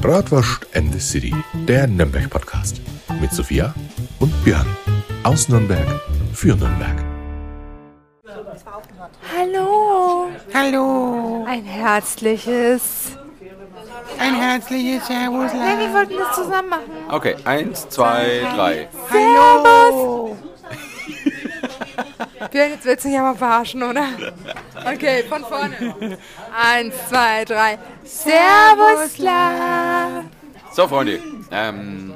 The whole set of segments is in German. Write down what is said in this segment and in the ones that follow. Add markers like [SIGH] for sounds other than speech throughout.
Bratwurst and the City, der Nürnberg-Podcast. Mit Sophia und Björn. Aus Nürnberg für Nürnberg. Hallo. Hallo. Ein herzliches. Ein herzliches Servus. Ja, wir wollten das zusammen machen. Okay, eins, zwei, drei. Hallo. Björn, jetzt willst du mich aber verarschen, oder? Okay, von vorne. Eins, zwei, drei. Servus, La. So, Freunde. Ähm,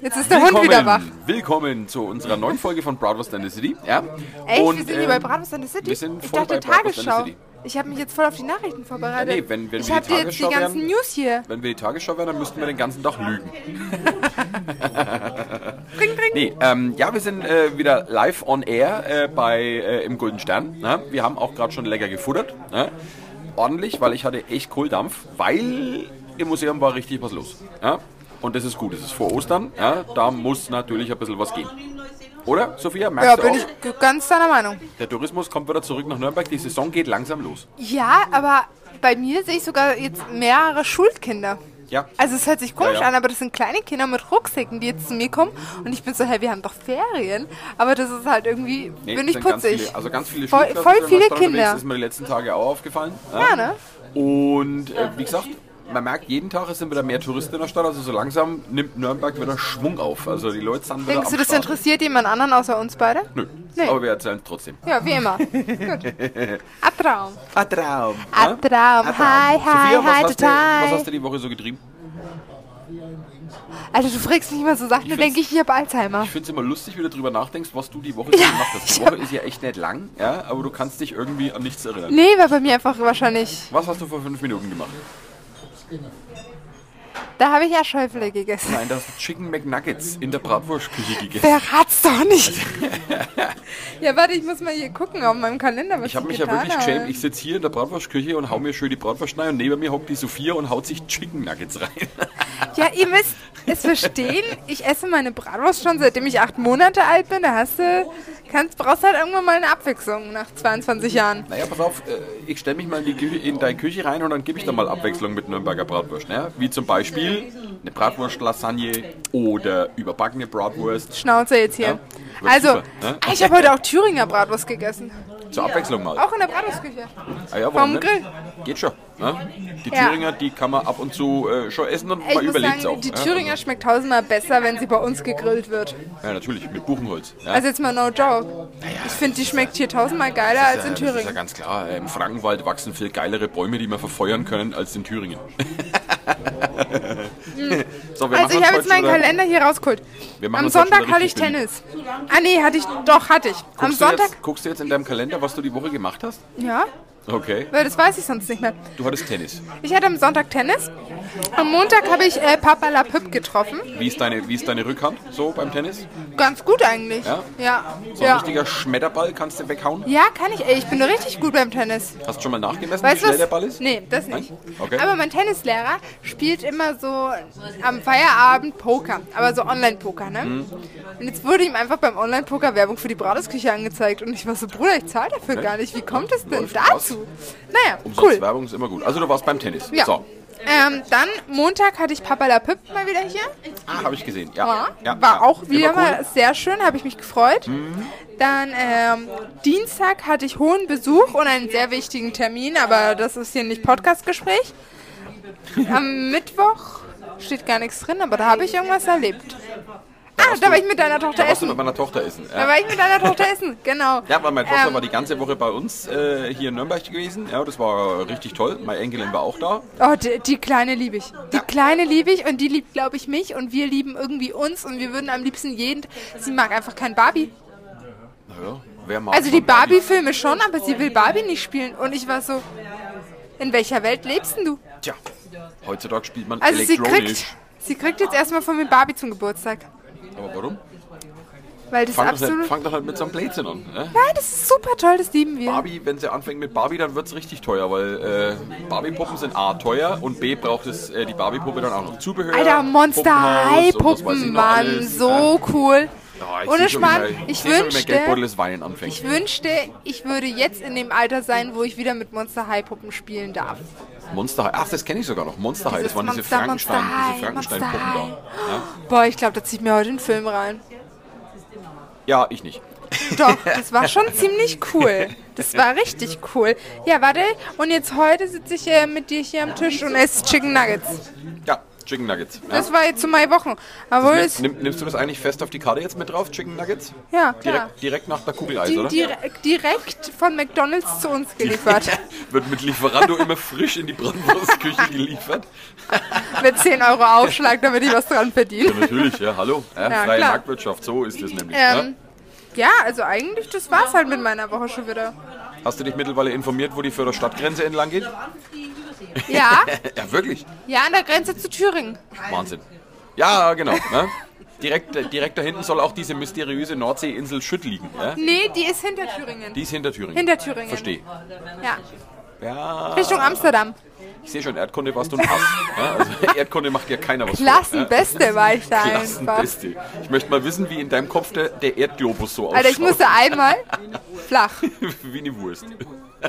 Jetzt ist der Hund wieder wach. willkommen zu unserer neuen Folge von Bratwurst and the City. Ja? Echt? Und, wir sind hier ähm, bei Bratwurst in the City? wir sind ich dachte bei Tagesschau. Ich habe mich jetzt voll auf die Nachrichten vorbereitet. Ja, nee, wenn- wenn ich habe jetzt die ganzen wären- News hier. Wenn wir die Tagesschau wären, dann müssten wir den ganzen Tag lügen. [LAUGHS] Ring, ring. Nee, ähm, ja, wir sind äh, wieder live on air äh, bei äh, im Golden Stern. Ne? Wir haben auch gerade schon lecker gefuttert. Ne? Ordentlich, weil ich hatte echt Kohldampf, weil im Museum war richtig was los. Ja? Und das ist gut, es ist vor Ostern. Ja? Da muss natürlich ein bisschen was gehen. Oder, Sophia? Merkst Ja, du bin auch? ich ganz deiner Meinung. Der Tourismus kommt wieder zurück nach Nürnberg. Die Saison geht langsam los. Ja, aber bei mir sehe ich sogar jetzt mehrere Schulkinder. Ja. Also es hört sich komisch Ja, ja. an, aber das sind kleine Kinder mit Rucksäcken, die jetzt zu mir kommen und ich bin so, hey, wir haben doch Ferien. Aber das ist halt irgendwie, Nee, bin ich sind ganz putzig. Viele, also ganz viele Voll- voll viele. Kinder. Das ist mir die letzten Tage auch aufgefallen. Ja, ne? Und äh, wie gesagt, man merkt, jeden Tag es sind wieder mehr Touristen in der Stadt. Also so langsam nimmt Nürnberg wieder Schwung auf. Also die Leute sind wieder Denkst am du, das Start. interessiert jemand anderen außer uns beide? Nö, Nee. aber wir erzählen es trotzdem. Ja, wie immer. [LAUGHS] Gut. A Traum. Ein Traum. A Traum. Hi, hi, Sophia, was hi, hast, du, was total. hast du die Woche so getrieben? Alter, du fragst mich immer so Sachen, da find's- denke ich, ich habe Alzheimer. Ich finde es immer lustig, wie du drüber nachdenkst, was du die Woche so gemacht hast. Die Woche ist ja echt nicht lang, ja, aber du kannst dich irgendwie an nichts erinnern. Nee, war bei mir einfach wahrscheinlich. Was hast du vor fünf Minuten gemacht? Espina. Da habe ich ja Schäufele gegessen. Nein, da hast du Chicken McNuggets in der Bratwurstküche gegessen. Verrat's doch nicht. [LAUGHS] ja, warte, ich muss mal hier gucken auf meinem Kalender, was Ich habe mich ja wirklich geschämt. Ich sitze hier in der Bratwurstküche und hau mir schön die Bratwurst rein und neben mir hockt die Sophia und haut sich Chicken Nuggets rein. [LAUGHS] Ja, ihr müsst es verstehen. Ich esse meine Bratwurst schon seitdem ich acht Monate alt bin. Da hast du, kannst, brauchst halt irgendwann mal eine Abwechslung nach 22 Jahren. Naja, pass auf, äh, ich stelle mich mal in, die Küche, in deine Küche rein und dann gebe ich da mal Abwechslung mit Nürnberger Bratwurst. Ne? Wie zum Beispiel eine Bratwurst-Lasagne oder überbackene Bratwurst. Schnauze jetzt hier. Ja, also, super, ne? ich habe heute auch Thüringer Bratwurst gegessen. Zur Abwechslung mal. Auch in der Bratwurstküche. Ah ja, vom nicht? Grill. Geht schon. Ne? Die Ja. Thüringer, die kann man ab und zu äh, schon essen und Ich man überlebt sagen, auch. die ja? Thüringer schmeckt tausendmal besser, wenn sie bei uns gegrillt wird. Ja, natürlich, mit Buchenholz. Ja? Also jetzt mal no joke. Ich finde, die schmeckt hier tausendmal geiler als in Das ist ja Thüringen. ganz klar. Im Frankenwald wachsen viel geilere Bäume, die man verfeuern können, als in Thüringen. [LAUGHS] so, Also ich habe jetzt meinen Kalender hier rausgeholt. Am Sonntag hatte ich Tennis. Ah nee, hatte ich, doch, hatte ich. Am Guckst du, Sonntag, jetzt, guckst du jetzt in deinem Kalender, was du die Woche gemacht hast? ja, Okay. weil das weiß ich sonst nicht mehr. Du hattest Tennis. Ich hatte am Sonntag Tennis. Am Montag habe ich äh, Papa La Püpp getroffen. Wie ist, deine, wie ist deine Rückhand so beim Tennis? Ganz gut eigentlich. Ja? Ja. So ein ja. richtiger Schmetterball kannst du weghauen? Ja, kann ich. Ey, ich bin richtig gut beim Tennis. Hast du schon mal nachgemessen, Weißt wie schnell was? der Ball ist? Nee, das nicht. Okay. Aber mein Tennislehrer spielt immer so am Feierabend Poker, aber so Online-Poker, ne? Mhm. Und jetzt wurde ihm einfach beim Online-Poker Werbung für die Bratwurstküche angezeigt und ich war so, Bruder, ich zahle dafür gar nicht. Wie kommt es denn Läuft dazu? Naja, Umsonst cool. Werbung ist immer gut. Also du warst beim Tennis. Ja. So. Ähm, dann Montag hatte ich Papa La Püpp mal wieder hier. Ah, habe ich gesehen. Ja. Ja, ja war ja. auch wieder cool. Mhm. mal sehr schön, habe ich mich gefreut. Dann ähm, Dienstag hatte ich hohen Besuch und einen sehr wichtigen Termin, aber das ist hier nicht Podcastgespräch. Am Mittwoch steht gar nichts drin, aber da habe ich irgendwas erlebt. Ah, da war ich mit deiner Tochter Da warst du mit essen. meiner Tochter essen. Da Ja. war ich mit deiner Tochter essen, [LAUGHS] genau. Ja, weil meine Tochter Ähm, war die ganze Woche bei uns äh, hier in Nürnberg gewesen. Ja, das war richtig toll. Meine Enkelin war auch da. Oh, die, die Kleine liebe ich. Die Kleine liebe ich und die liebt, glaube ich, mich und wir lieben irgendwie uns und wir würden am liebsten jeden. Sie mag einfach kein Barbie. Naja, wer mag Also die? Barbie-Filme schon, aber sie will Barbie nicht spielen. Und ich war so, in welcher Welt lebst denn du? Tja, heutzutage spielt man Also sie elektronisch. kriegt, sie kriegt jetzt erstmal von mir Barbie zum Geburtstag. Aber warum? Weil das Fang doch, absolut... nicht, fang doch halt mit so einem Blödsinn an. Ne? Nein, das ist super toll, das lieben wir. Barbie, wenn sie anfängt mit Barbie, dann wird es richtig teuer, weil äh, Barbie-Puppen sind A teuer und B braucht es äh, die Barbie-Puppe dann auch noch Zubehör. Alter, Monster Puppenhaus High und was weiß ich Puppen noch waren alles, so cool. Ich Ohne Schmarrn, ich wünschte, ich wünschte, ich würde jetzt in dem Alter sein, wo ich wieder mit Monster High Puppen spielen darf. Monster High. Ach, das kenne ich sogar noch. Monster High. Das waren diese Monster- Frankenstein, Monster High, diese Frankenstein-Puppen Monster da. Ja? Boah, ich glaube, da zieht mir heute einen Film rein. ja, ich nicht. [LAUGHS] Doch, [LAUGHS] das war schon ziemlich cool. Das war richtig cool. Ja, warte. Und jetzt heute sitze ich äh, mit dir hier am Tisch und esse Chicken Nuggets. Ja, Chicken Nuggets. Ja? Das war jetzt zu Mai Wochen. Aber es, nimm, nimmst du das eigentlich fest auf die Karte jetzt mit drauf, Chicken Nuggets? ja, klar. Direkt, direkt nach der Kugeleis, Die, oder? direkt, direkt von McDonalds zu uns geliefert. [LAUGHS] Wird mit Lieferando immer frisch in die Bratwurstküche geliefert. [LAUGHS] mit 10 Euro Aufschlag, damit ich was dran verdiene. Natürlich, ja, hallo. Ja, Ja, freie klar. Marktwirtschaft, so ist es nämlich. Ähm, ja, also eigentlich, das war's halt mit meiner Woche schon wieder. ja? Hast du dich mittlerweile informiert, wo die Förder Stadtgrenze entlang geht? Ja, Ja, wirklich. ja, an der Grenze zu Thüringen. Wahnsinn. Ja, genau. Ne? Direkt, direkt da hinten soll auch diese mysteriöse Nordseeinsel Schütt liegen. Ja? Nee, die ist hinter Thüringen. Die ist hinter Thüringen. Hinter Thüringen. Verstehe. Ja, Ja, Richtung Amsterdam. Ich sehe schon, Erdkunde warst du ein Ass. Ja, also [LAUGHS] Erdkunde macht ja keiner was. Klassenbeste war ich da Ja? einfach. Klassenbeste. Ich möchte mal wissen, wie in deinem Kopf der, der Erdglobus so ausschaut. Alter, ich musste einmal flach. [LAUGHS] wie eine Wurst.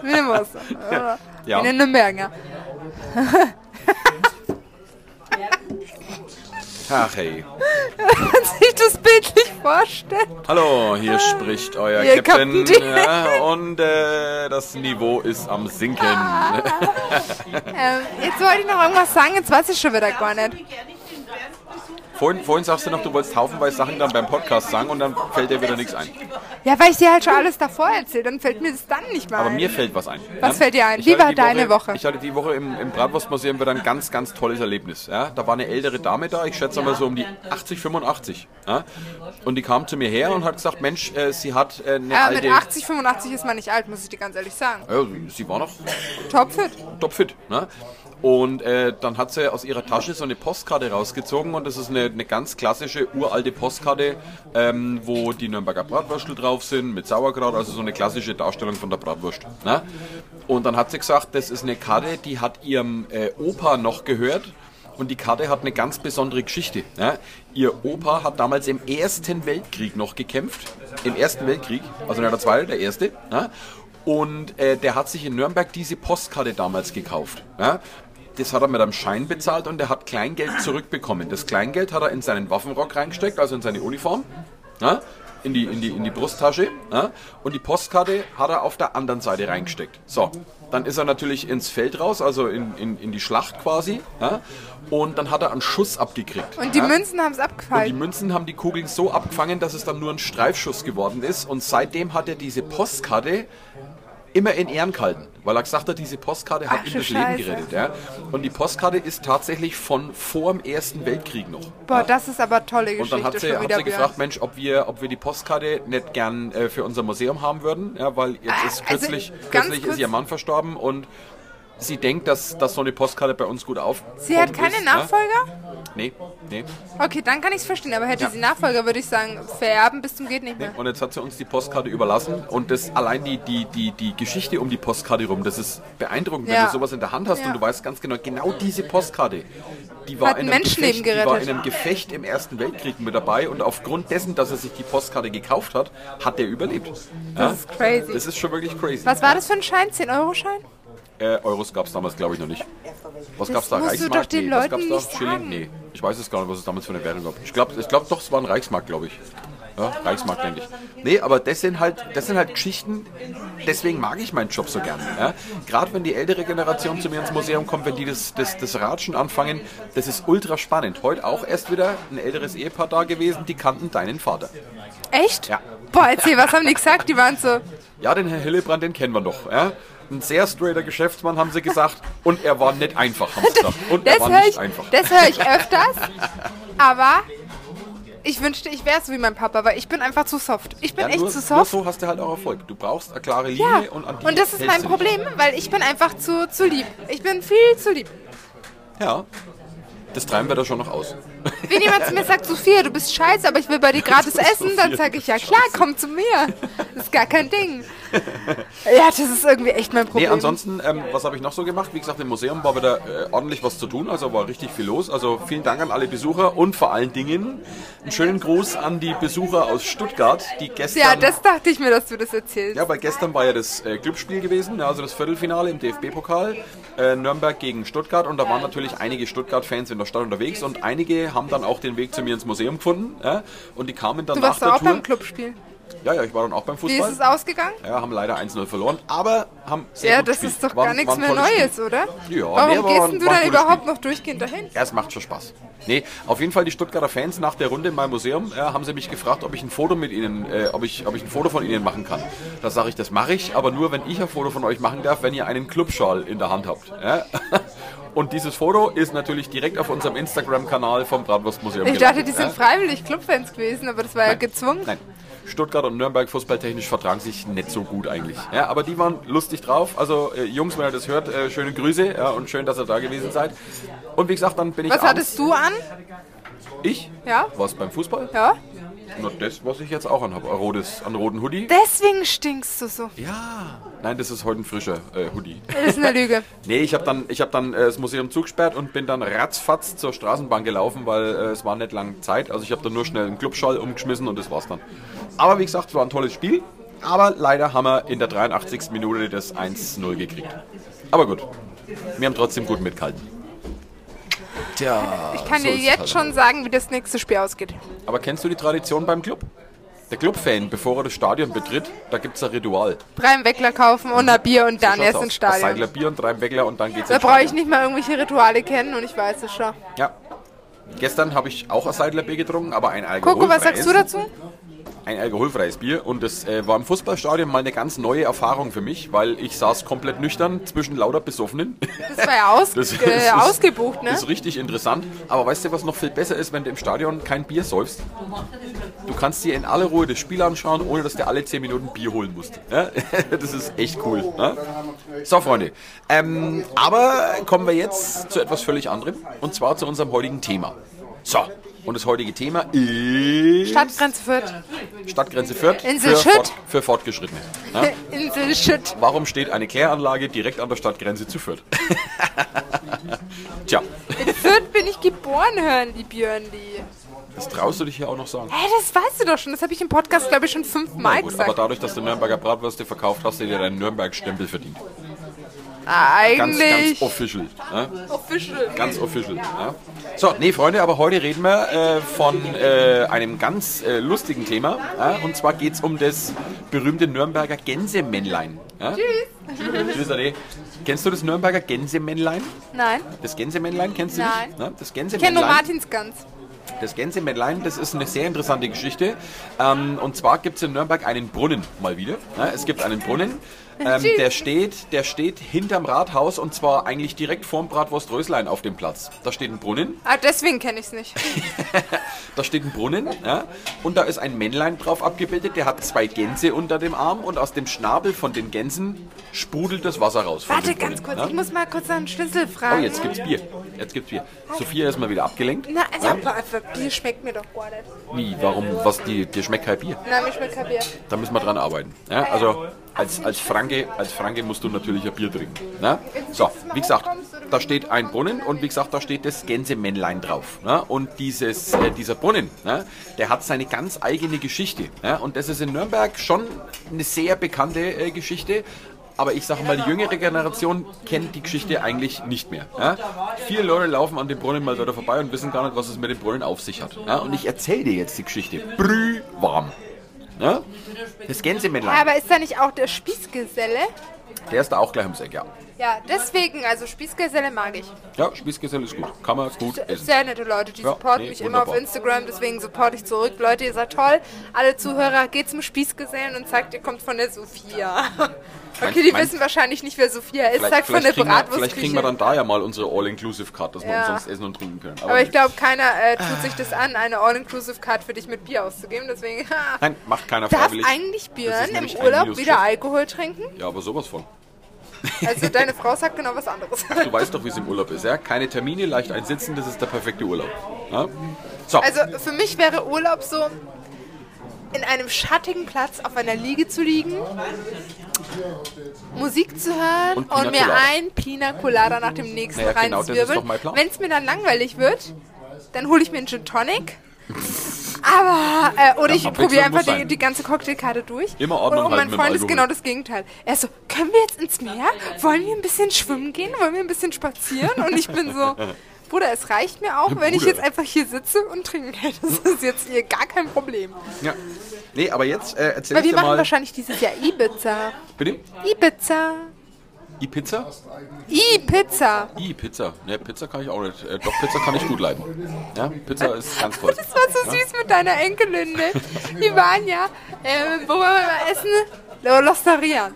Wie eine Wurst. Ja. Wie eine Nürnberger. [LAUGHS] Ach hey. [LAUGHS] Kann sich das bildlich vorstellen? Hallo, hier spricht euer Ihr Captain. Kapitän. Ja, und äh, das Niveau ist am Sinken. [LAUGHS] Ähm, jetzt wollte ich noch irgendwas sagen, jetzt weiß ich schon wieder gar nicht. Vorhin, vorhin sagst du noch, du wolltest haufenweise Sachen dann beim Podcast sagen und dann fällt dir wieder nichts ein. Ja, weil ich dir halt schon alles davor erzähle, dann fällt mir das dann nicht mehr Aber ein. mir fällt was ein. Was fällt dir ein? Ich Wie war deine Woche? Ich hatte die Woche im, im Bratwurstmuseum wieder ein ganz, ganz tolles Erlebnis. Ja? Da war eine ältere Dame da, ich schätze mal so um die 80, 85. Ja? Und die kam zu mir her und hat gesagt, Mensch, äh, sie hat äh, eine äh, alte... mit 80, 85 ist man nicht alt, muss ich dir ganz ehrlich sagen. Ja, sie war noch Topfit. topfit. Ne? Und äh, dann hat sie aus ihrer Tasche so eine Postkarte rausgezogen und das ist eine, eine ganz klassische uralte Postkarte, ähm, wo die Nürnberger Bratwürstel drauf sind mit Sauerkraut, also so eine klassische Darstellung von der Bratwurst. Ne? Und dann hat sie gesagt, das ist eine Karte, die hat ihrem äh, Opa noch gehört. Und die Karte hat eine ganz besondere Geschichte. Ja? Ihr Opa hat damals im Ersten Weltkrieg noch gekämpft. Im Ersten Weltkrieg, also nicht der Zweite, der Erste. Ja? Und äh, der hat sich in Nürnberg diese Postkarte damals gekauft. Ja? Das hat er mit einem Schein bezahlt und er hat Kleingeld zurückbekommen. Das Kleingeld hat er in seinen Waffenrock reingesteckt, also in seine Uniform. Ja? In die, in, die, in die Brusttasche. Ja? Und die Postkarte hat er auf der anderen Seite reingesteckt. So, dann ist er natürlich ins Feld raus, also in, in, in die Schlacht quasi. Ja? Und dann hat er einen Schuss abgekriegt. Und die ja? Münzen haben es Und die. Münzen haben die Kugeln so abgefangen, dass es dann nur ein Streifschuss geworden ist. Und seitdem hat er diese Postkarte immer in Ehren gehalten, weil er gesagt hat, diese Postkarte hat Ach, ihm das Leben Scheiße. gerettet. Ja? Und die Postkarte ist tatsächlich von vor dem Ersten Weltkrieg noch. Boah, das ist aber tolle Und Geschichte dann hat sie, hat sie gefragt, Mensch, ob wir, ob wir die Postkarte nicht gern äh, für unser Museum haben würden, ja, weil jetzt ist also, kürzlich, ganz kürzlich kurz- ist ihr Mann verstorben und sie denkt, dass, dass so eine Postkarte bei uns gut auf. Sie hat keine ist, Nachfolger? Ja? Nee, nee. Okay, dann kann ich es verstehen. Aber hätte Ja. sie Nachfolger, würde ich sagen, vererben bis zum geht nicht mehr. Und jetzt hat sie uns die Postkarte überlassen und das allein die, die, die, die Geschichte um die Postkarte rum, das ist beeindruckend, wenn Ja. du sowas in der Hand hast Ja. und du weißt ganz genau, genau diese Postkarte, die war, in ein einem, Gefecht, die war in einem Gefecht im Ersten Weltkrieg mit dabei und aufgrund dessen, dass er sich die Postkarte gekauft hat, hat er überlebt. Das ist crazy. Das ist schon wirklich crazy. Was war das für ein Schein? 10-Euro-Schein? Äh, Euros gab es damals, glaube ich, noch nicht. Was gab es da? musst du Reichsmark? doch den nee, was gab's da? Schilling? Nee. Ich weiß es gar nicht, was es damals für eine Währung gab. Ich glaube ich glaub doch, es war ein Reichsmark, glaube ich. Ja, Reichsmark, denke ich. Nee, aber das sind halt, das sind halt Geschichten, deswegen mag ich meinen Job so gerne. Ja? Gerade wenn die ältere Generation zu mir ins Museum kommt, wenn die das, das, das Ratschen anfangen, das ist ultra spannend. Heute auch erst wieder ein älteres Ehepaar da gewesen, die kannten deinen Vater. Echt? Ja. Boah, erzähl, was haben die gesagt? Die waren so, Ja, den Herr Hillebrand, den kennen wir doch. Ja? Ein sehr straighter Geschäftsmann, haben sie gesagt. Und er war nicht einfach, haben sie gesagt. Und er das war höre nicht ich, einfach. das hör ich öfters. Aber ich wünschte, ich wäre so wie mein Papa, weil ich bin einfach zu soft. Ich bin Ja, echt nur, zu nur soft. so hast du halt auch Erfolg. Du brauchst eine klare Ja, Linie und an die und das ist mein Problem, weil ich bin einfach zu, zu lieb. Ich bin viel zu lieb. Ja. Das treiben wir da schon noch aus. Wenn jemand zu mir sagt, Sophia, du bist scheiße, aber ich will bei dir [LAUGHS] gratis essen, dann sage ich, ja klar, komm zu mir. Das ist gar kein Ding. [LAUGHS] Ja, das ist irgendwie echt mein Nee, Problem. ansonsten, ähm, was habe ich noch so gemacht? Wie gesagt, im Museum war wieder äh, ordentlich was zu tun, also war richtig viel los. Also vielen Dank an alle Besucher und vor allen Dingen einen schönen Gruß an die Besucher aus Stuttgart, die gestern... ja, das dachte ich mir, dass du das erzählst. Ja, weil gestern war ja das äh, Clubspiel gewesen, ja, also das Viertelfinale im DFB-Pokal, äh, Nürnberg gegen Stuttgart und da waren natürlich einige Stuttgart-Fans in der Stadt unterwegs und einige haben dann auch den Weg zu mir ins Museum gefunden ja, und die kamen dann Du nach warst der doch auch Tour. beim Clubspiel. Ja, ja, ich war dann auch beim Wie ist Fußball. es ausgegangen? Ja, haben leider 1-0 verloren, aber haben sehr Ja, das gespielt. ist doch gar nichts war ein mehr Neues, Spiel. oder? Ja, Warum nee, gehst war- denn du dann überhaupt Spiel. noch durchgehend dahin? Ja, es macht schon Spaß. Nee, auf jeden Fall die Stuttgarter Fans nach der Runde in meinem Museum äh, haben sie mich gefragt, ob ich ein Foto mit ihnen, äh, ob ich, ob ich ein Foto von ihnen machen kann. Da sage ich, das mache ich, aber nur wenn ich ein Foto von euch machen darf, wenn ihr einen Clubschal in der Hand habt. Ja? Und dieses Foto ist natürlich direkt auf unserem Instagram-Kanal vom Bratwurstmuseum. Ich dachte, die sind freiwillig Clubfans gewesen, aber das war ja Nein. gezwungen. Nein. Stuttgart und Nürnberg fußballtechnisch vertragen sich nicht so gut eigentlich. Ja, aber die waren lustig drauf. Also äh, Jungs, wenn ihr das hört, äh, schöne Grüße ja, und schön, dass ihr da gewesen seid. Und wie gesagt, dann bin ich Was hattest du an? Ich? Ja? Was beim Fußball? Ja? Nur das, was ich jetzt auch anhabe. Ein rotes, einen roten Hoodie. Deswegen stinkst du so. Ja. Nein, das ist heute ein frischer äh, Hoodie. Das ist eine Lüge. [LAUGHS] Nee, ich habe dann, ich hab dann äh, das Museum zugesperrt und bin dann ratzfatz zur Straßenbahn gelaufen, weil äh, es war nicht lang Zeit. Also ich habe dann nur schnell einen Clubschall umgeschmissen und das war's dann. Aber wie gesagt, es war ein tolles Spiel. Aber leider haben wir in der 83. Minute das 1-0 gekriegt. Aber gut, wir haben trotzdem gut mitgehalten. Tja, Ich kann so dir jetzt halt. schon sagen, wie das nächste Spiel ausgeht. Aber kennst du die Tradition beim Club? Der Clubfan, bevor er das Stadion betritt, da gibt es ein Ritual. Drei Weckler kaufen und ein Bier und dann Schaut's erst aus. ins Ein Stadion. Seidler Bier und drei Weckler und dann geht's Da ins brauche ich Stadion. nicht mal irgendwelche Rituale kennen und ich weiß es schon. Ja. Gestern habe ich auch ein Seidlerbier getrunken, aber ein Coco, was sagst du dazu? Ein alkoholfreies Bier und das äh, war im Fußballstadion mal eine ganz neue Erfahrung für mich, weil ich saß komplett nüchtern zwischen lauter Besoffenen. Das war ja aus, [LAUGHS] Das äh, ist- ausgebucht, ne? Das ist richtig interessant. Aber weißt du, was noch viel besser ist, wenn du im Stadion kein Bier säufst? Du kannst dir in aller Ruhe das Spiel anschauen, ohne dass du alle 10 Minuten Bier holen musst. Ja? [LAUGHS] Das ist echt cool. Ne? So, Freunde. Ähm, aber kommen wir jetzt zu etwas völlig anderem. Und zwar zu unserem heutigen Thema. So. Und das heutige Thema ist Stadtgrenze Fürth. Stadtgrenze Fürth Insel für, Schütt. Fort, für Fortgeschrittene. Ne? [LAUGHS] Insel Schütt. Warum steht eine Kläranlage direkt an der Stadtgrenze zu Fürth? [LAUGHS] Tja, In Fürth bin ich geboren, hören die Björnli. das traust du dich hier auch noch sagen. Hä, das weißt du doch schon. Das habe ich im Podcast, glaube ich, schon fünfmal gut, aber gesagt. dadurch, dass du Nürnberger Bratwürste verkauft hast, du dir deinen Nürnberg-Stempel verdient. Ah, Ganz, eigentlich. ganz official. Ne? official. Ganz official. Ja. So, nee, Freunde, aber heute reden wir äh, von äh, einem ganz äh, lustigen Thema. Ja? Und zwar geht es um das berühmte Nürnberger Gänsemännlein. Ja? Tschüss. Tschüss, Ade. Kennst du das Nürnberger Gänsemännlein? Nein, Das Gänsemännlein kennst du Nein. nicht? Ne? Das ich kenne nur Gänsemännlein. Martinsgans. Das Gänsemännlein, das ist eine sehr interessante Geschichte. Ähm, und zwar gibt es in Nürnberg einen Brunnen mal wieder. Ja, es gibt einen Brunnen, [LAUGHS] ähm, der, steht, der steht hinterm Rathaus und zwar eigentlich direkt vorm Bratwurst Röslein auf dem Platz. Da steht ein Brunnen, Ah, deswegen kenne ich es nicht. [LAUGHS] da steht ein Brunnen ja, und da ist ein Männlein drauf abgebildet, der hat zwei Gänse unter dem Arm und aus dem Schnabel von den Gänsen sprudelt das Wasser raus. Warte ganz kurz, ich ja. muss mal kurz einen Schlüssel Oh, fragen. jetzt gibt's Bier. Jetzt gibt's Bier. Sophia ist mal wieder abgelenkt. Na, also, Ja? Bier schmeckt mir doch gar nicht. Wie? Warum? Was? Die, dir schmeckt kein Bier? Na, mir schmeckt kein Bier. Da müssen wir dran arbeiten. Ja, also als, als, Franke, als Franke musst du natürlich ein Bier trinken. Ne? So, wie gesagt, da steht ein Brunnen und wie gesagt, da steht das Gänsemännlein drauf. Ne? Und dieses, äh, dieser Brunnen, ne? der hat seine ganz eigene Geschichte. Ne? Und das ist in Nürnberg schon eine sehr bekannte äh, Geschichte. Aber ich sage mal, die jüngere Generation kennt die Geschichte eigentlich nicht mehr. Ja? Viele Leute laufen an dem Brunnen mal da vorbei und wissen gar nicht, was es mit dem Brunnen auf sich hat. Ja? Und ich erzähle dir jetzt die Geschichte. Brühwarm. Ja? Das Gänsemännlein. Aber ist da nicht auch der Spießgeselle? Der ist da auch gleich ums Eck, ja. Ja, deswegen, also Spießgeselle mag ich. Ja, Spießgeselle ist gut. Kann man gut essen. Sehr nette Leute, die Ja, supporten nee, mich immer auf wunderbar. Instagram, deswegen supporte ich zurück. Leute, ihr seid toll. Alle Zuhörer, geht zum Spießgesellen und sagt, ihr kommt von der Sophia. Okay, die mein- wissen wahrscheinlich nicht, wer Sophia ist. Sagt von der wir, vielleicht kriegen wir dann da ja mal unsere All-Inclusive-Card, dass wir Ja. umsonst essen und trinken können. Aber ich glaube, keiner äh, tut sich das an, eine All-Inclusive-Card für dich mit Bier auszugeben. Deswegen, Nein, macht keiner darf freiwillig. eigentlich Das Björn im Urlaub wieder Alkohol trinken? Ja, aber sowas von. Also deine Frau sagt genau was anderes. Du weißt doch, wie es im Urlaub ist, ja? Keine Termine, leicht einsitzen, das ist der perfekte Urlaub. Ja? So, Also für mich wäre Urlaub so, in einem schattigen Platz auf einer Liege zu liegen, Musik zu hören Und und, mir ein Pina Colada nach dem nächsten Naja, genau, mein Plan. Wenn es mir dann langweilig wird, dann hole ich mir einen Gin Tonic. Aber, äh, oder ich probiere einfach die, die ganze Cocktailkarte durch. Immer Ordnung und, und mein Freund ist genau das Gegenteil. Er ist so, können wir jetzt ins Meer? Wollen wir ein bisschen schwimmen gehen? Wollen wir ein bisschen spazieren? Und ich bin so, Bruder, es reicht mir auch, wenn ich jetzt einfach hier sitze und trinke. [LAUGHS] Das ist jetzt hier gar kein Problem. ja. Nee, aber jetzt äh, erzähl Weil ich wir dir machen mal. wahrscheinlich dieses Jahr Ibiza. Bitte? Ibiza. I-Pizza? Ibiza. I-Pizza. Ne, Pizza kann ich auch nicht. Äh, doch, Pizza kann ich gut leiden. Ja, Pizza ist ganz toll. [LAUGHS] Das war so süß mit deiner Enkelin, ne? Die waren ja, äh, wo waren wir mal essen? L'Osteria.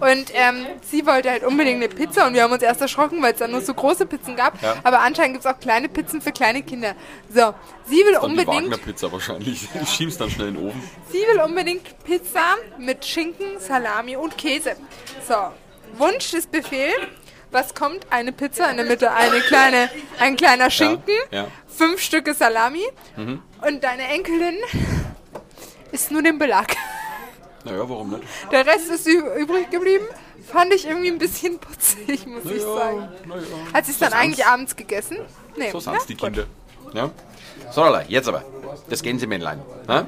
Und ähm, sie wollte halt unbedingt eine Pizza und wir haben uns erst erschrocken, weil es dann nur so große Pizzen gab. Ja. Aber anscheinend gibt es auch kleine Pizzen für kleine Kinder. So, sie will Dann die unbedingt, Wagner-Pizza wahrscheinlich. [LAUGHS] Ich schieb's dann schnell in den Ofen. sie will unbedingt Pizza mit Schinken, Salami und Käse. So, Wunsch ist Befehl. Was kommt? Eine Pizza in der Mitte, eine kleine, ein kleiner Schinken, ja. Mhm. fünf Stücke Salami und deine Enkelin isst nur den Belag. Naja, warum nicht? Der Rest ist übrig geblieben. Fand ich irgendwie ein bisschen putzig, muss ich sagen. naja. Hat sie es dann eigentlich sind's. abends gegessen? Nee. So na, sind's die gut. Kinder. Ja? So, jetzt aber. Das Gänsemännlein. Ja?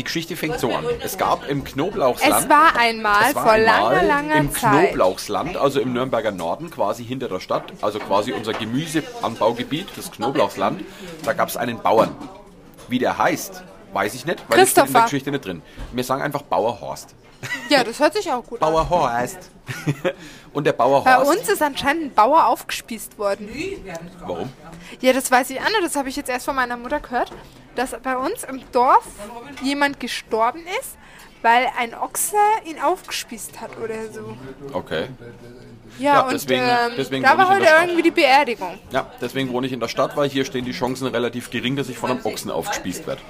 Die Geschichte fängt so an. Es gab im Knoblauchsland. Es war einmal Es war vor einmal langer, langer im Zeit. Knoblauchsland, also im Nürnberger Norden, quasi hinter der Stadt, also quasi unser Gemüseanbaugebiet, das Knoblauchsland. Da gab es einen Bauern. Wie der heißt, weiß ich nicht, weil ich in der. Geschichte nicht drin. Wir sagen einfach Bauer Horst. Ja, das hört sich auch gut an. Bauer Horst. [LAUGHS] Und der Bauer Bei Horst. uns ist anscheinend ein Bauer aufgespießt worden. Warum? Ja, das weiß ich, Anne, das habe ich jetzt erst von meiner Mutter gehört, dass bei uns im Dorf jemand gestorben ist, weil ein Ochse ihn aufgespießt hat oder so. Okay. Ja, Ja, und deswegen- ähm, deswegen da war heute irgendwie die Beerdigung Ja, deswegen wohne ich in der Stadt, weil hier stehen die Chancen relativ gering, dass ich von einem Ochsen aufgespießt werde.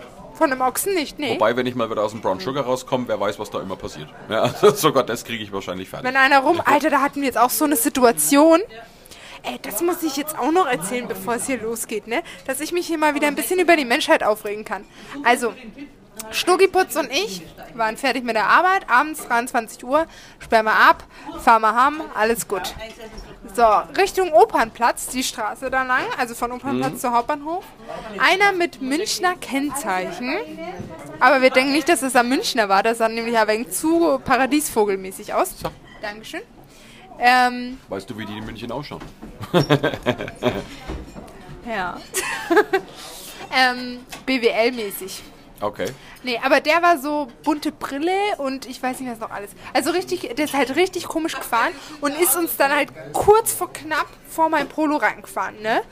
Von einem Ochsen nicht, nee. Wobei, wenn ich mal wieder aus dem Brown Sugar rauskomme, wer weiß, was da immer passiert. Ja, also [LAUGHS] sogar das kriege ich wahrscheinlich fertig. Wenn einer rum, Alter, da hatten wir jetzt auch so eine Situation. Ey, das muss ich jetzt auch noch erzählen, bevor es hier losgeht, ne? Dass ich mich hier mal wieder ein bisschen über die Menschheit aufregen kann. Also, Schnuggiputz und ich waren fertig mit der Arbeit, abends 23 Uhr, sperren wir ab, fahren wir ham, alles gut. So, Richtung Opernplatz, die Straße da lang, also von Opernplatz zu Hauptbahnhof. Einer mit Münchner Kennzeichen, aber wir denken nicht, dass es am Münchner war, das sah nämlich ein wenig zu paradiesvogelmäßig aus. So. Dankeschön. Ähm, Weißt du, wie die in München ausschauen? [LAUGHS] ja. [LAUGHS] ähm, BWL-mäßig. Okay. Nee, aber der war so bunte Brille und ich weiß nicht was noch alles. Also richtig, der ist halt richtig komisch gefahren und ist uns dann halt kurz vor knapp vor mein Polo reingefahren, ne?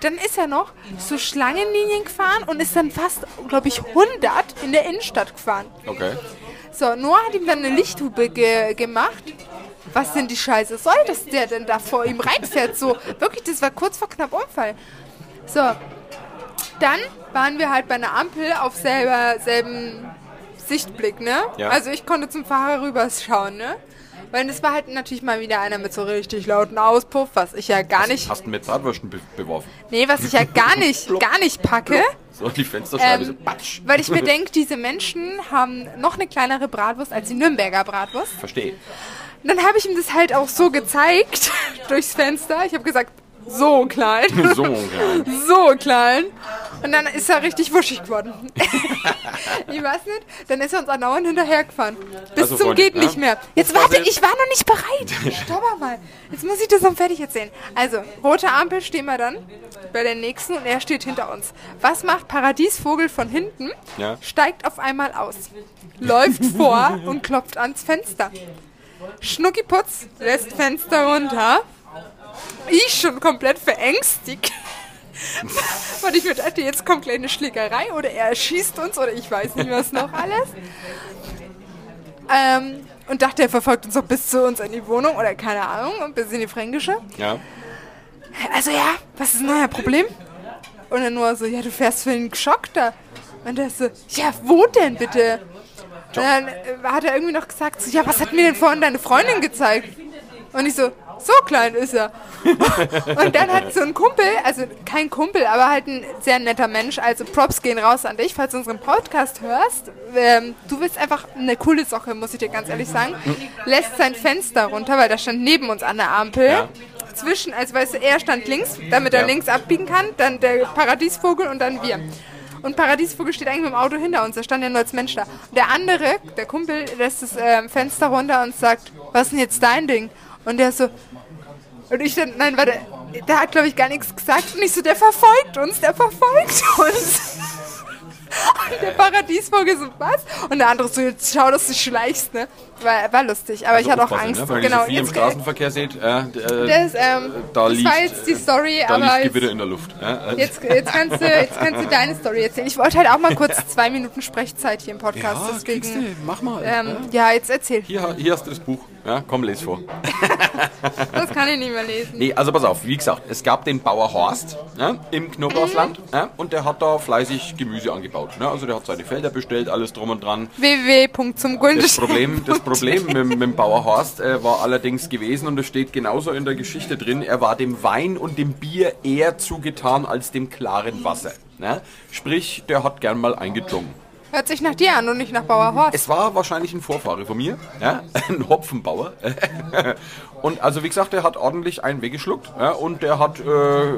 Dann ist er noch so Schlangenlinien gefahren und ist dann fast, glaube ich, 100 in der Innenstadt gefahren. Okay. So, Noah hat ihm dann eine Lichthupe ge gemacht. Was denn die Scheiße soll, dass der denn da vor ihm reinfährt? So, wirklich, das war kurz vor knapp Unfall. So, dann waren wir halt bei einer Ampel auf selber, selben Sichtblick, ne? Ja. Also ich konnte zum Fahrer rüberschauen, ne? Weil das war halt natürlich mal wieder einer mit so richtig lauten Auspuff, was ich ja gar nicht, Hast du mit Bratwürsten be beworfen? nee, was ich ja gar [LAUGHS] nicht, gar nicht packe. So die Fensterscheibe Ähm, so patsch. Weil ich mir denke, diese Menschen haben noch eine kleinere Bratwurst als die Nürnberger Bratwurst. Verstehe. Und dann habe ich ihm das halt auch so gezeigt, [LAUGHS] durchs Fenster. Ich habe gesagt, so klein. [LAUGHS] So klein. so klein. Und dann ist er richtig wuschig geworden. [LAUGHS] ich weiß nicht. Dann ist er uns andauernd hinterhergefahren. Bis Also, zum geht ja? nicht mehr. Jetzt warte, ich war noch nicht bereit. [LAUGHS] Stopp mal. Jetzt muss ich das noch fertig erzählen. Also, rote Ampel stehen wir dann bei der nächsten und er steht hinter uns. Was macht Paradiesvogel von hinten? Ja. Steigt auf einmal aus. Läuft [LAUGHS] vor und klopft ans Fenster. Schnuckiputz lässt Fenster runter. Ich schon komplett verängstigt. [LAUGHS] Und ich mir dachte, jetzt kommt gleich eine Schlägerei oder er erschießt uns oder ich weiß nicht was noch alles. Ähm, und dachte, er verfolgt uns noch bis zu uns in die Wohnung oder keine Ahnung, bis in die Fränkische. Ja. Also ja, was ist denn euer Problem? Und dann nur so, ja, du fährst für einen Geschockter. Und er so, ja, wo denn bitte? Und dann hat er irgendwie noch gesagt, so, ja, was hat mir denn vorhin deine Freundin gezeigt? Und ich so, so klein ist er. [LAUGHS] und dann hat so ein Kumpel, also kein Kumpel, aber halt ein sehr netter Mensch, also Props gehen raus an dich, falls du unseren Podcast hörst. Ähm, du bist einfach eine coole Socke, muss ich dir ganz ehrlich sagen. Lässt sein Fenster runter, weil der stand neben uns an der Ampel. Ja. Zwischen, also weißt du, er stand links, damit er Ja. links abbiegen kann, dann der Paradiesvogel und dann wir. Und Paradiesvogel steht eigentlich mit dem Auto hinter uns, da stand ja nur als Mensch da. Und der andere, der Kumpel, lässt das ähm, Fenster runter und sagt, was ist denn jetzt dein Ding? Und der so, und ich dann, nein, warte, der hat, glaube ich, gar nichts gesagt. Und ich so, der verfolgt uns, der verfolgt uns. [LAUGHS] Und der Paradiesvogel so, was? Und der andere so, jetzt schau, dass du schleichst, ne? War, war lustig, aber ich hatte auch Angst. Ne? Wenn genau, ihr Sophie im jetzt, Straßenverkehr seht, äh, äh, das, ähm, da das liegt, war jetzt die Story, da aber liegt jetzt, Gewitter in der Luft. Ja? Äh, jetzt, jetzt, kannst du, jetzt kannst du deine Story erzählen. Ich wollte halt auch mal [LAUGHS] kurz zwei Minuten Sprechzeit hier im Podcast, ja, deswegen. du, mach mal. Ähm, ja, jetzt erzähl. Hier, hier hast du das Buch. Ja, komm, les vor. [LAUGHS] Das kann ich nicht mehr lesen. Nee, also pass auf, wie gesagt, es gab den Bauer Horst ja, im Knoblauchsland ja, und der hat da fleißig Gemüse angebaut. Ne? Also der hat seine Felder bestellt, alles drum und dran. www.zum Das Problem, das Problem mit, mit dem Bauer Horst äh, war allerdings gewesen, und es steht genauso in der Geschichte drin, er war dem Wein und dem Bier eher zugetan als dem klaren Wasser. Ne? Sprich, der hat gern mal eingedrungen. Hört sich nach dir an und nicht nach Bauer Horst. Es war wahrscheinlich ein Vorfahre von mir, ja? [LAUGHS] ein Hopfenbauer. [LAUGHS] und also wie gesagt, der hat ordentlich einen weggeschluckt ja? und der hat äh,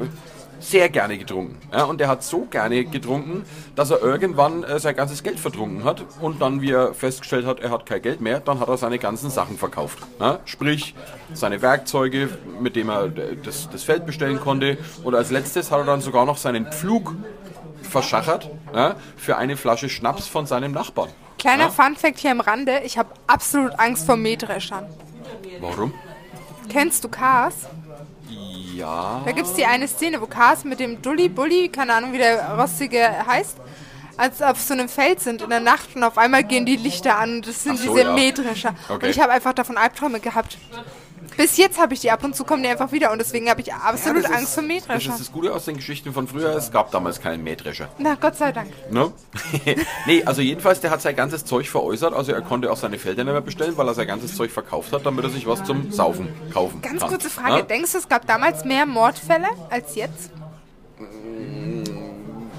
sehr gerne getrunken. Ja? Und der hat so gerne getrunken, dass er irgendwann äh, sein ganzes Geld vertrunken hat und dann, wie er festgestellt hat, er hat kein Geld mehr, dann hat er seine ganzen Sachen verkauft. Ja? Sprich, seine Werkzeuge, mit dem er äh, das, das Feld bestellen konnte und als letztes hat er dann sogar noch seinen Pflug verschachert ja, für eine Flasche Schnaps von seinem Nachbarn. Kleiner Ja? Funfact hier am Rande, ich habe absolut Angst vor Mähdreschern. Warum? Kennst du Cars? Ja. Da gibt es die eine Szene, wo Cars mit dem Dulli Bulli, keine Ahnung wie der rostige heißt, als auf so einem Feld sind in der Nacht und auf einmal gehen die Lichter an und das sind so, diese ja. Und Okay. ich habe einfach davon Albträume gehabt. Bis jetzt habe ich die ab und zu kommen die einfach wieder und deswegen habe ich absolut das Angst vor Das Mähdrescher. ist das Gute aus den Geschichten von früher. Es gab damals keinen Mähdrescher. Na Gott sei Dank. Ne? [LAUGHS] nee, also jedenfalls, der hat sein ganzes Zeug veräußert. Also er konnte auch seine Felder nicht mehr bestellen, weil er sein ganzes Zeug verkauft hat, damit er sich was zum Saufen kaufen Ganz kann. kurze Frage, Ja? denkst du, es gab damals mehr Mordfälle als jetzt?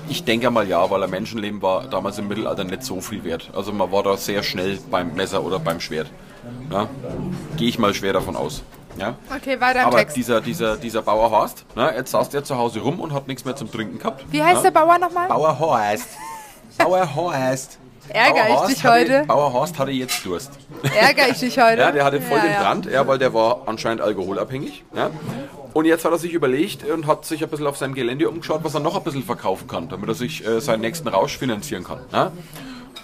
Ich denke mal ja, weil ein Menschenleben war damals im Mittelalter nicht so viel wert. Also man war da sehr schnell beim Messer oder beim Schwert. Ja? Gehe ich mal schwer davon aus. Ja? Okay, weiter im Aber Text. dieser, dieser, dieser Bauer Horst, ne, jetzt saß der zu Hause rum und hat nichts mehr zum Trinken gehabt. Wie heißt der Bauer nochmal? Bauer Horst. Bauer Horst. Ärger Bauer ich Horst dich hatte, heute? Bauer Horst hatte jetzt Durst. Ärger ich dich heute? Ja, der hatte voll Ja, den ja. Brand, ja, weil der war anscheinend alkoholabhängig. Ja. Und jetzt hat er sich überlegt und hat sich ein bisschen auf seinem Gelände umgeschaut, was er noch ein bisschen verkaufen kann, damit er sich äh, seinen nächsten Rausch finanzieren kann. Ja.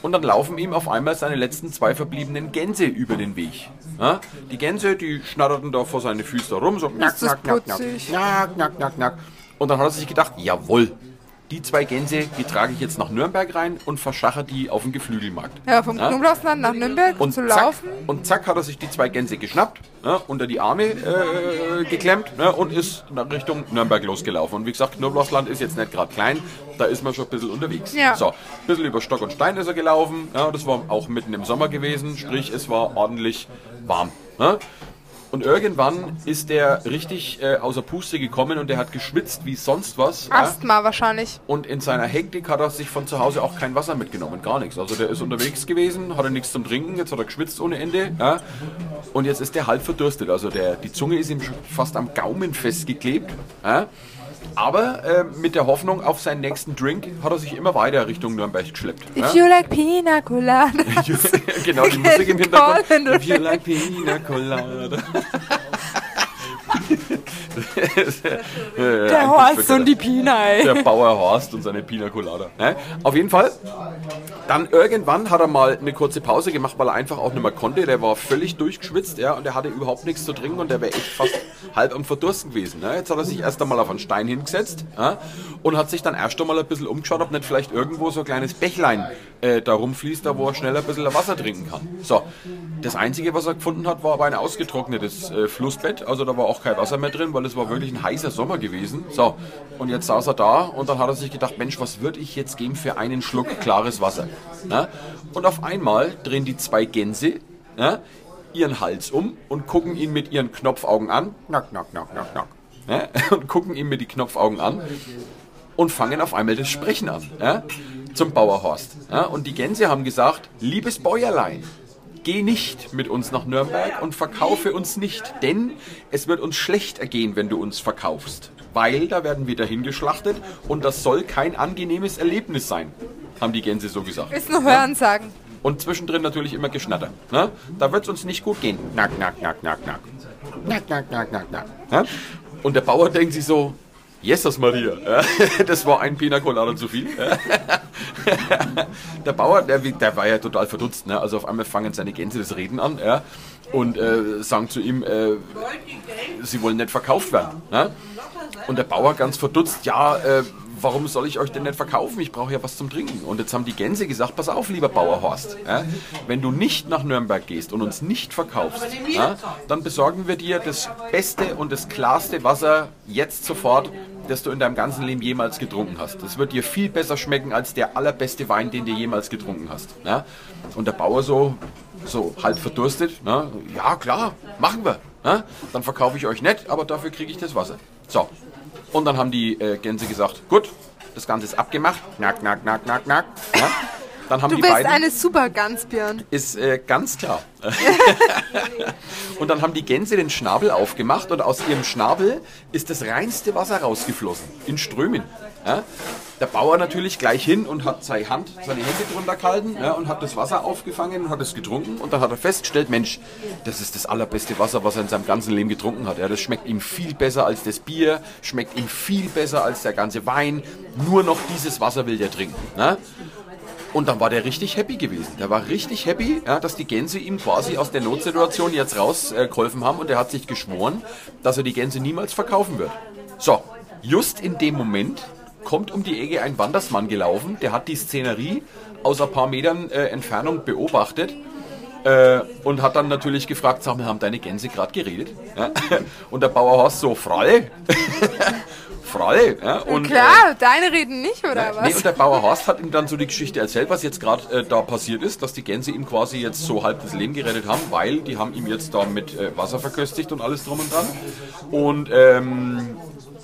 Und dann laufen ihm auf einmal seine letzten zwei verbliebenen Gänse über den Weg. Ja. Die Gänse, die schnatterten da vor seine Füße rum, so knack, knack, knack, knack, knack, knack, knack, knack. Und dann hat er sich gedacht, jawohl, die zwei Gänse, die trage ich jetzt nach Nürnberg rein und verschache die auf dem Geflügelmarkt. Ja, vom Knoblauchsland nach Nürnberg Und zu zack, laufen. und zack hat er sich die zwei Gänse geschnappt, ne, unter die Arme äh, geklemmt ne, und ist nach Richtung Nürnberg losgelaufen. Und wie gesagt, Knoblauchsland ist jetzt nicht gerade klein, da ist man schon ein bisschen unterwegs. Ja. So, ein bisschen über Stock und Stein ist er gelaufen. Ja, das war auch mitten im Sommer gewesen, sprich es war ordentlich warm. Ne? Und irgendwann ist der richtig äh, außer Puste gekommen und der hat geschwitzt wie sonst was. ja. Asthma wahrscheinlich. Und in seiner Hektik hat er sich von zu Hause auch kein Wasser mitgenommen, gar nichts. Also der ist unterwegs gewesen, hatte nichts zum Trinken, jetzt hat er geschwitzt ohne Ende. Ja. Und jetzt ist der halb verdurstet. Also der, die Zunge ist ihm fast am Gaumen festgeklebt. Ja. Aber äh, mit der Hoffnung auf seinen nächsten Drink hat er sich immer weiter Richtung Nürnberg geschleppt. If Ja. you like pina colada. [LAUGHS] genau, die Musik im Hintergrund. If you like pina colada. [LAUGHS] [LAUGHS] Der Horst und die Pina, ey. der Bauer Horst und seine Pina Colada. Ne? Auf jeden Fall, dann irgendwann hat er mal eine kurze Pause gemacht, weil er einfach auch nicht mehr konnte. Der war völlig durchgeschwitzt ja, und er hatte überhaupt nichts zu trinken und der wäre echt fast halb am Verdursten gewesen. Ne? Jetzt hat er sich erst einmal auf einen Stein hingesetzt ja, und hat sich dann erst einmal ein bisschen umgeschaut, ob nicht vielleicht irgendwo so ein kleines Bächlein äh, da rumfließt, da wo er schnell ein bisschen Wasser trinken kann. So, das Einzige, was er gefunden hat, war aber ein ausgetrocknetes äh, Flussbett. Also da war auch kein Wasser mehr drin, weil es war wirklich ein heißer Sommer gewesen. So, und jetzt saß er da und dann hat er sich gedacht, Mensch, was würde ich jetzt geben für einen Schluck klares Wasser? Ja? Und auf einmal drehen die zwei Gänse ja, ihren Hals um und gucken ihn mit ihren Knopfaugen an. Knock, knock, knock, knock, knock. Ja? [LAUGHS] Und gucken ihn mit die Knopfaugen an und fangen auf einmal das Sprechen an. Zum Bauerhorst. Und die Gänse haben gesagt, liebes Bäuerlein, geh nicht mit uns nach Nürnberg und verkaufe uns nicht, denn es wird uns schlecht ergehen, wenn du uns verkaufst. Weil da werden wir dahin geschlachtet und das soll kein angenehmes Erlebnis sein, haben die Gänse so gesagt. Ist nur Hörensagen. Und zwischendrin natürlich immer Geschnatter. Ne? Da wird es uns nicht gut gehen. Nack, nack, nack, nack, nack. Nack, nack, nack, nack, nack. Ne? Und der Bauer denkt sich so, Jesus Maria, ja, [LAUGHS] das war ein Pina Colada zu viel. [LAUGHS] Der Bauer, der, der war ja total verdutzt. Ne? Also auf einmal fangen seine Gänse das Reden an ja? und äh, sagen zu ihm, äh, sie wollen nicht verkauft werden. Ne? Und der Bauer ganz verdutzt, ja, äh, warum soll ich euch denn nicht verkaufen? Ich brauche ja was zum Trinken. Und jetzt haben die Gänse gesagt, pass auf, lieber Bauerhorst, ja, wenn du nicht nach Nürnberg gehst und uns nicht verkaufst, ja, dann besorgen wir dir das beste und das klarste Wasser jetzt sofort, das du in deinem ganzen Leben jemals getrunken hast. Das wird dir viel besser schmecken als der allerbeste Wein, den du jemals getrunken hast. Ja? Und der Bauer so, so halb verdurstet, ne? ja klar, machen wir. Ne? Dann verkaufe ich euch nicht, aber dafür kriege ich das Wasser. So, und dann haben die äh, Gänse gesagt, gut, das Ganze ist abgemacht. Knack, knack, knack, knack, knack. Ja? Dann haben Du die bist beiden, eine super Gans, Björn. ist äh, ganz klar. [LAUGHS] und dann haben die Gänse den Schnabel aufgemacht und aus ihrem Schnabel ist das reinste Wasser rausgeflossen. In Strömen. Ja? Der Bauer natürlich gleich hin und hat seine Hand, seine Hände drunter gehalten ja, und hat das Wasser aufgefangen und hat es getrunken. Und dann hat er festgestellt, Mensch, das ist das allerbeste Wasser, was er in seinem ganzen Leben getrunken hat. Ja, das schmeckt ihm viel besser als das Bier, schmeckt ihm viel besser als der ganze Wein. Nur noch dieses Wasser will der trinken. Ne? Und dann war der richtig happy gewesen. Der war richtig happy, ja, dass die Gänse ihm quasi aus der Notsituation jetzt rausgeholfen haben und er hat sich geschworen, dass er die Gänse niemals verkaufen wird. So, just in dem Moment kommt um die Ecke ein Wandersmann gelaufen, der hat die Szenerie aus ein paar Metern äh, Entfernung beobachtet äh, und hat dann natürlich gefragt, sag mal, haben deine Gänse gerade geredet? Ja? [LAUGHS] Und der Bauerhorst so, Fralle, [LAUGHS] Fralle. Ja? Und, äh, Klar, deine reden nicht, oder Nee, was? und der Bauer Horst hat ihm dann so die Geschichte erzählt, was jetzt gerade äh, da passiert ist, dass die Gänse ihm quasi jetzt so halb das Leben gerettet haben, weil die haben ihm jetzt da mit äh, Wasser verköstigt und alles drum und dran. Und ähm,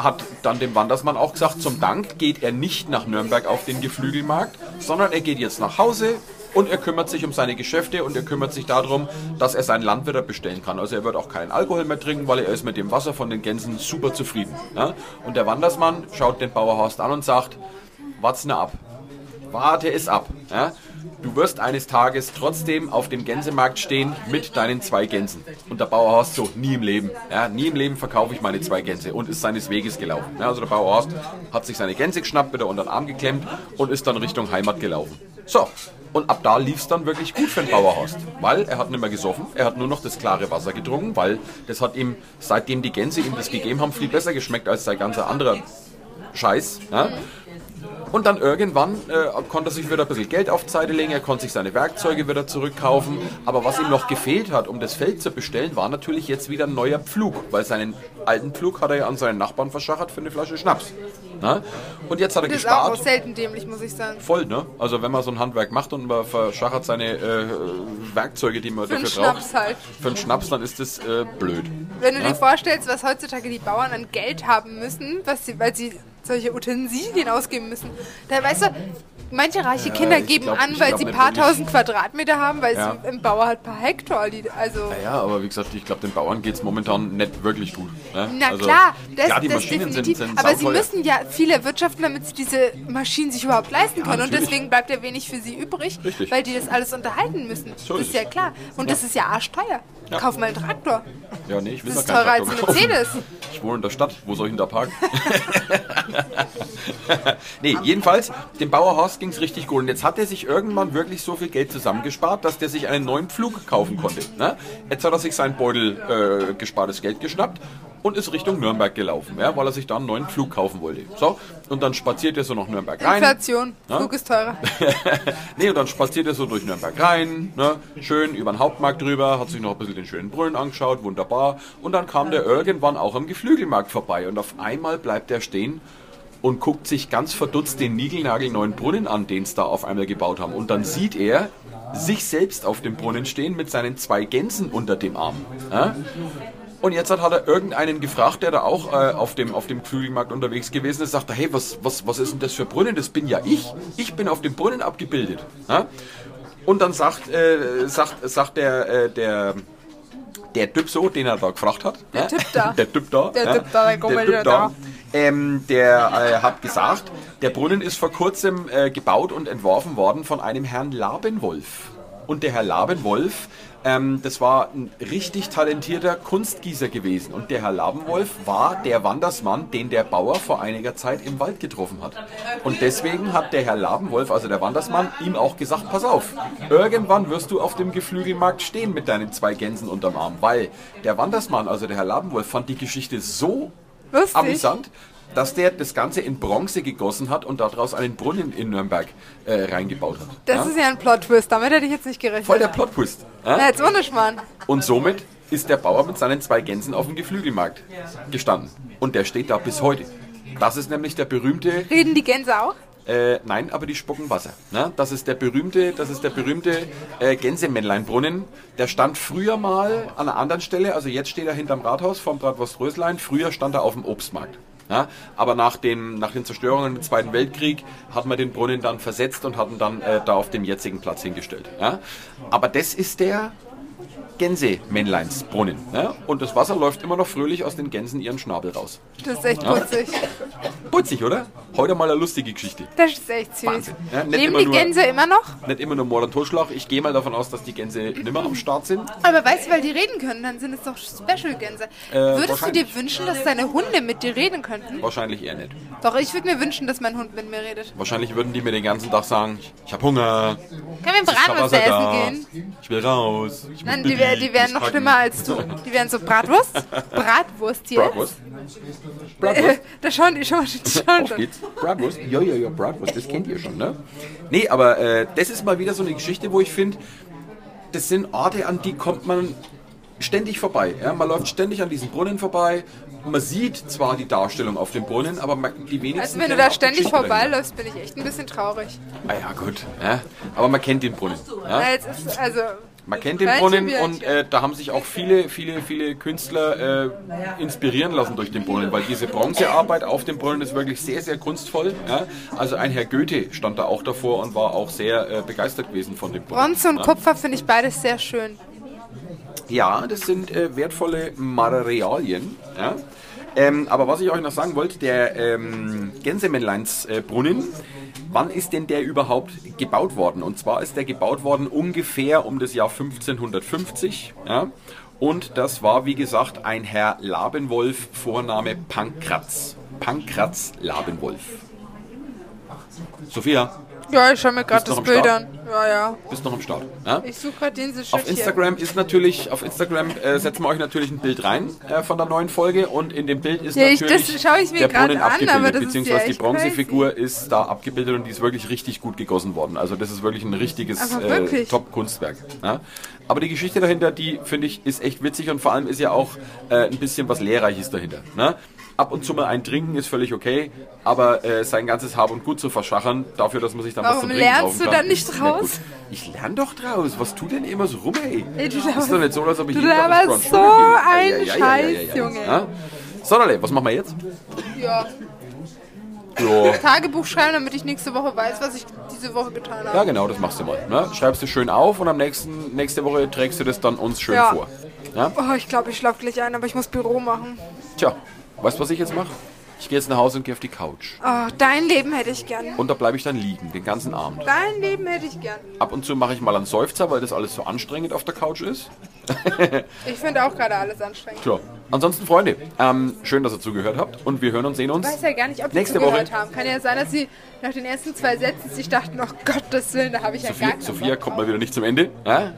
hat dann dem Wandersmann auch gesagt, zum Dank geht er nicht nach Nürnberg auf den Geflügelmarkt, sondern er geht jetzt nach Hause und er kümmert sich um seine Geschäfte und er kümmert sich darum, dass er sein Land wieder bestellen kann. Also er wird auch keinen Alkohol mehr trinken, weil er ist mit dem Wasser von den Gänsen super zufrieden. Ja? Und der Wandersmann schaut den Bauerhorst an und sagt, wart's nur ab. Warte es ab. Ja? Du wirst eines Tages trotzdem auf dem Gänsemarkt stehen mit deinen zwei Gänsen. Und der Bauerhorst so, nie im Leben. Ja, nie im Leben verkaufe ich meine zwei Gänse und ist seines Weges gelaufen. Ja, also der Bauerhorst hat sich seine Gänse geschnappt, wieder unter den Arm geklemmt und ist dann Richtung Heimat gelaufen. So, und ab da lief es dann wirklich gut für den Bauerhorst. Weil er hat nicht mehr gesoffen, er hat nur noch das klare Wasser getrunken, weil das hat ihm, seitdem die Gänse ihm das gegeben haben, viel besser geschmeckt als sein ganzer anderer Scheiß. Ja? Und dann irgendwann äh, konnte er sich wieder ein bisschen Geld auf die Seite legen, er konnte sich seine Werkzeuge wieder zurückkaufen. Aber was ihm noch gefehlt hat, um das Feld zu bestellen, war natürlich jetzt wieder ein neuer Pflug, weil seinen alten Pflug hat er ja an seinen Nachbarn verschachert für eine Flasche Schnaps. Na? Und jetzt hat er Das ist auch gespart. selten dämlich, muss ich sagen. Voll, ne? Also wenn man so ein Handwerk macht und man verschachert seine äh, Werkzeuge, die man Für dafür braucht. Schnaps halt. Für einen Schnaps, dann ist das äh, blöd. Wenn du Ja? dir vorstellst, was heutzutage die Bauern an Geld haben müssen, was sie, weil sie solche Utensilien ausgeben müssen, da weißt du, manche reiche Kinder ich geben glaub- an, weil glaub sie ein paar tausend Quadratmeter haben, weil Ja. es im Bauer halt ein paar Hektar liegt. Also, Ja, aber wie gesagt, ich glaube, den Bauern geht es momentan nicht wirklich gut. Ne? na Also, klar, das, klar, die das Maschinen definitiv. sind, sind aber sie müssen ja viel erwirtschaften, damit sie diese Maschinen sich überhaupt leisten können. Und natürlich. deswegen bleibt ja wenig für sie übrig, Richtig. weil die das alles unterhalten müssen. So das ist ist ja klar. Und das ist ja arschteuer. Ja. Kauf mal einen Traktor. Ja, nee, ich will Das ist da keinen teurer als Traktor kaufen. Mercedes. Ich wohne in der Stadt, wo soll ich denn da parken? [LAUGHS] nee, jedenfalls, dem Bauerhaus ging es richtig gut. Und jetzt hat er sich irgendwann wirklich so viel Geld zusammengespart, dass der sich einen neuen Pflug kaufen konnte. Ne? Jetzt hat er sich sein Beutel äh, gespartes Geld geschnappt und ist Richtung Nürnberg gelaufen, ja, weil er sich da einen neuen Pflug kaufen wollte. So, und dann spaziert er so nach Nürnberg rein. Inflation. Ja? Flug ist teurer. [LAUGHS] nee, und dann spaziert er so durch Nürnberg rein, ne? schön über den Hauptmarkt drüber, hat sich noch ein bisschen den schönen Brunnen angeschaut, wunderbar. Und dann kam der irgendwann auch am Geflügelmarkt vorbei und auf einmal bleibt er stehen und guckt sich ganz verdutzt den niegelnagelneuen Brunnen an, den sie da auf einmal gebaut haben. Und dann sieht er sich selbst auf dem Brunnen stehen mit seinen zwei Gänsen unter dem Arm. Ja? Und jetzt hat, hat er irgendeinen gefragt, der da auch äh, auf dem, auf dem Flügelmarkt unterwegs gewesen ist, sagt er, hey, was, was, was ist denn das für Brunnen? Das bin ja ich. Ich bin auf dem Brunnen abgebildet. Ja? Und dann sagt, äh, sagt, sagt der, äh, der, der Typ so, den er da gefragt hat. Der ja? Typ da. [LAUGHS] Der Typ da. Der ja? Typ da, der komische Typ da. Ähm, der äh, hat gesagt, der Brunnen ist vor kurzem äh, gebaut und entworfen worden von einem Herrn Labenwolf. Und der Herr Labenwolf, ähm, das war ein richtig talentierter Kunstgießer gewesen. Und der Herr Labenwolf war der Wandersmann, den der Bauer vor einiger Zeit im Wald getroffen hat. Und deswegen hat der Herr Labenwolf, also der Wandersmann, ihm auch gesagt, pass auf, irgendwann wirst du auf dem Geflügelmarkt stehen mit deinen zwei Gänsen unterm Arm. Weil der Wandersmann, also der Herr Labenwolf, fand die Geschichte so Lustig. amüsant, dass der das Ganze in Bronze gegossen hat und daraus einen Brunnen in Nürnberg äh, reingebaut hat. Das ja? ist ja ein Plot-Twist, damit hätte ich jetzt nicht gerechnet. Voll der Plot-Twist. Ja? Na, jetzt ohne Schmarrn. Und somit ist der Bauer mit seinen zwei Gänsen auf dem Geflügelmarkt gestanden. Und der steht da bis heute. Das ist nämlich der berühmte Reden die Gänse auch? äh, nein, aber die spucken Wasser. Ne? Das ist der berühmte, das ist der berühmte äh, Gänsemännleinbrunnen. Der stand früher mal an einer anderen Stelle, also jetzt steht er hinterm Rathaus vom Bratwurst Röslein. Früher stand er auf dem Obstmarkt. Ja? Aber nach den, nach den Zerstörungen im Zweiten Weltkrieg hat man den Brunnen dann versetzt und hat ihn dann äh, da auf dem jetzigen Platz hingestellt. Ja? Aber das ist der Gänsemännleinsbrunnen. Ja? Und das Wasser läuft immer noch fröhlich aus den Gänsen ihren Schnabel raus. Das ist echt putzig. Putzig, oder? Heute mal eine lustige Geschichte. Das ist echt süß. Wahnsinn. Ja, nicht Leben die nur- Gänse immer noch? Nicht immer nur Mord und Totschlag. Ich gehe mal davon aus, dass die Gänse nimmer am Start sind. Aber weißt du, weil die reden können, dann sind es doch Special-Gänse. Würdest du dir wünschen, dass deine Hunde mit dir reden könnten? Wahrscheinlich eher nicht. Doch, ich würde mir wünschen, dass mein Hund mit mir redet. Wahrscheinlich würden die mir den ganzen Tag sagen, ich, habe Hunger, Können wir ist Bratwurst Wasser da, essen gehen? ich will raus. Ich muss Nein, die, wär, die wären noch schlimmer als du. Die wären so Bratwurst. Bratwurst hier. Bratwurst? Bratwurst? [LAUGHS] Da schauen die schon, schauen Auf schon. geht's. Bratwurst? Ja, ja, ja, Bratwurst, das kennt ihr schon, ne? Nee, aber äh, das ist mal wieder so eine Geschichte, wo ich finde, das sind Orte, an die kommt man ständig vorbei. Ja? Man läuft ständig an diesen Brunnen vorbei. Man sieht zwar die Darstellung auf dem Brunnen, aber die wenigsten Also wenn du da ständig vorbeiläufst, bin ich echt ein bisschen traurig. Ah ja, gut. Ja? Aber man kennt den Brunnen. Ja? Na, jetzt ist, also, Man kennt den Brunnen und äh, da haben sich auch viele, viele, viele Künstler äh, inspirieren lassen durch den Brunnen, weil diese Bronzearbeit auf dem Brunnen ist wirklich sehr, sehr kunstvoll. Ja? Also ein Herr Goethe stand da auch davor und war auch sehr äh, begeistert gewesen von dem Brunnen. Bronze und ja? Kupfer finde ich beides sehr schön. Ja, das sind äh, wertvolle Materialien. Ja? Ähm, aber was ich euch noch sagen wollte, der ähm, Gänsemännleinsbrunnen, wann ist denn der überhaupt gebaut worden? Und zwar ist der gebaut worden ungefähr um das Jahr 1550. Ja? Und das war, wie gesagt, ein Herr Labenwolf, Vorname Pankratz. Pankratz Labenwolf. Sophia, Ja, ich schaue mir gerade das Bild an. Ja, ja. bist noch am Start. Ja? Ich suche gerade den Auf Instagram ist natürlich, auf Instagram äh, setzen wir euch natürlich ein Bild rein äh, von der neuen Folge und in dem Bild ist Ja, ich- natürlich ich mir der Brunnen an, abgebildet, beziehungsweise ja die Bronzefigur ist da abgebildet und die ist wirklich richtig gut gegossen worden. Also das ist wirklich ein richtiges äh? Top-Kunstwerk. Ja? Aber die Geschichte dahinter, die finde ich, ist echt witzig und vor allem ist ja auch äh, ein bisschen was Lehrreiches dahinter. Ne? Ab und zu mal ein Trinken ist völlig okay, aber äh, sein ganzes Hab und Gut zu verschachern, dafür, dass man sich dann was Warum zum Trinken lernst du kann, dann nicht draus? Ich lerne doch draus. Was tut denn immer so rum, ey? Ey, du ist doch nicht so, als ob ich du jeden Tag so ein Scheiß. Junge. Ja? So, Dalle, was machen wir jetzt? Ja. Ja. Tagebuch schreiben, damit ich nächste Woche weiß, was ich diese Woche getan habe. ja, genau, das machst du mal. Ne? Schreibst du schön auf und am nächsten, nächste Woche trägst du das dann uns schön Ja. vor. Ja? Oh, ich glaube, ich schlafe gleich ein, aber ich muss Büro machen. Tja, weißt du, was ich jetzt mache? Ich gehe jetzt nach Hause und gehe auf die Couch. Oh, dein Leben hätte ich gern. Und da bleibe ich dann liegen, den ganzen Abend. Dein Leben hätte ich gern. Ab und zu mache ich mal einen Seufzer, weil das alles so anstrengend auf der Couch ist. Ich finde auch gerade alles anstrengend. Tja. Ansonsten, Freunde, ähm, schön, dass ihr zugehört habt und wir hören und sehen uns. Ich weiß ja gar nicht, ob die Nächste zugehört Woche. haben. Kann ja sein, dass sie nach den ersten zwei Sätzen sich dachten, oh Gottes Willen, da habe ich ja Sophia, gar keinen Sophia kommt mal wieder nicht zum Ende. Ja?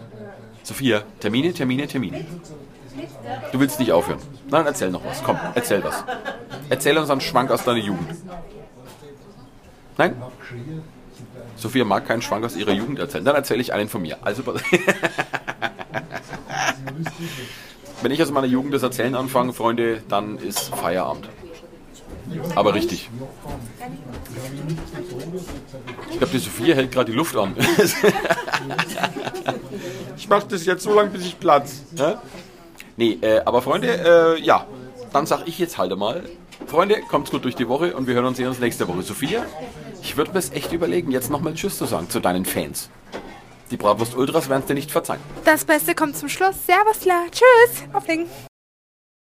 Sophia, Termine, Termine, Termine. Du willst nicht aufhören. Nein, erzähl noch was. Komm, erzähl was. Erzähl uns einen Schwank aus deiner Jugend. Nein? Sophia mag keinen Schwank aus ihrer Jugend erzählen. Dann erzähle ich einen von mir. Also, [LAUGHS] wenn ich aus meiner Jugend das Erzählen anfange, Freunde, dann ist Feierabend. Aber richtig. Ich glaube, die Sophia hält gerade die Luft an. [LAUGHS] ich mache das jetzt so lange, bis ich platz. Ja? Nee, äh, aber Freunde, äh, ja, dann sag ich jetzt halt mal. Freunde, kommt's gut durch die Woche und wir hören uns sehen uns nächste Woche. Sophia, ich würde mir es echt überlegen, jetzt nochmal Tschüss zu sagen zu deinen Fans. Die Bratwurst Ultras werden es dir nicht verzeihen. Das Beste kommt zum Schluss. Servus, la. Tschüss. Auflegen.